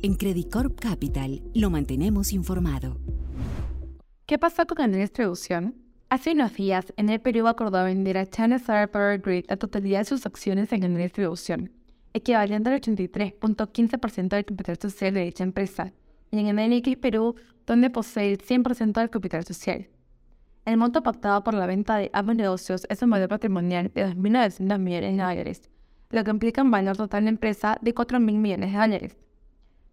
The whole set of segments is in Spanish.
En Credit Corp Capital lo mantenemos informado. ¿Qué pasó con la distribución? Hace unos días, en el Perú acordó vender a China Solar Power Grid la totalidad de sus acciones en la distribución, equivalente al 83.15% del capital social de dicha empresa, y en NX Perú, donde posee el 100% del capital social. El monto pactado por la venta de ambos negocios es un valor patrimonial de 2.900 millones de dólares, lo que implica un valor total de empresa de 4.000 millones de dólares.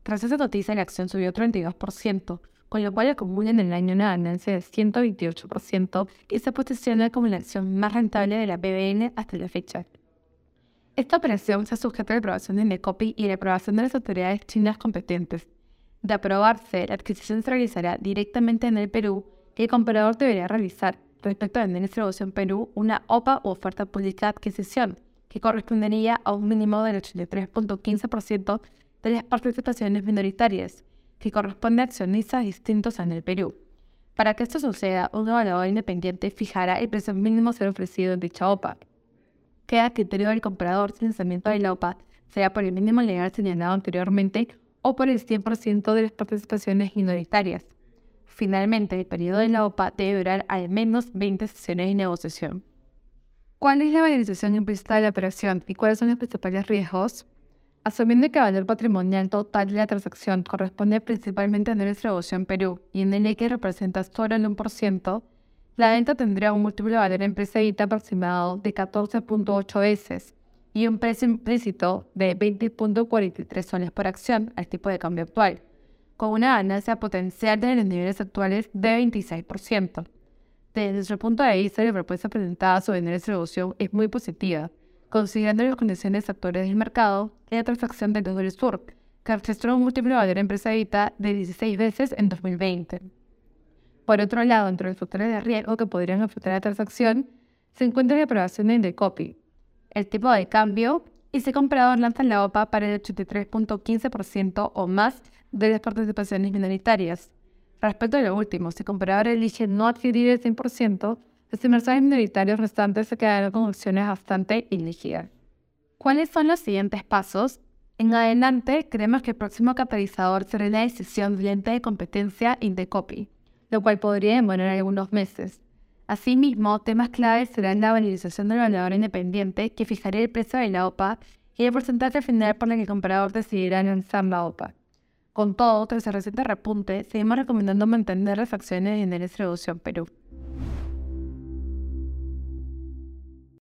Tras esa noticia, la acción subió 32%, con lo cual acumula en el año una ganancia de 128% y se posiciona como la acción más rentable de la BBN hasta la fecha. Esta operación se sujeta a la aprobación de Indecopi y la aprobación de las autoridades chinas competentes. De aprobarse, la adquisición se realizará directamente en el Perú y el comprador debería realizar, respecto a la distribución Perú, una OPA o oferta pública de adquisición, que correspondería a un mínimo del 83.15% de las participaciones minoritarias, que corresponde a accionistas distintos en el Perú. Para que esto suceda, un evaluador independiente fijará el precio mínimo ser ofrecido en dicha OPA. Queda criterio del comprador si el lanzamiento de la OPA será por el mínimo legal señalado anteriormente o por el 100% de las participaciones minoritarias. Finalmente, el periodo de la OPA debe durar al menos 20 sesiones de negociación. ¿Cuál es la valorización implícita de la operación y cuáles son los principales riesgos? Asumiendo que el valor patrimonial total de la transacción corresponde principalmente a la distribución Perú y en el que representa solo el 1%, la venta tendría un múltiplo de valor empresa aproximado de 14.8 veces y un precio implícito de 20.43 soles por acción al tipo de cambio actual con una ganancia potencial de los niveles actuales de 26%. Desde nuestro punto de vista, la propuesta presentada sobre la distribución es muy positiva, considerando las condiciones actuales del mercado la transacción del Dólar Sur, que registró un múltiplo de valor empresa de 16 veces en 2020. Por otro lado, entre los factores de riesgo que podrían afectar a la transacción, se encuentra la aprobación de Indecopy, el tipo de cambio y si comprador lanza la OPA para el 83.15% o más de las participaciones minoritarias. Respecto a lo último, si comprador elige no adquirir el 100%, los inversores minoritarios restantes se quedarán con acciones bastante ilíquidas. ¿Cuáles son los siguientes pasos? En adelante, creemos que el próximo catalizador será la decisión del ente de competencia Indecopy, lo cual podría demorar algunos meses. Asimismo, temas claves serán la valorización del valor independiente, que fijará el precio de la OPA, y el porcentaje final por el que el comprador decidirá lanzar la OPA. Con todo, tras el reciente repunte, seguimos recomendando mantener las acciones en la distribución Perú.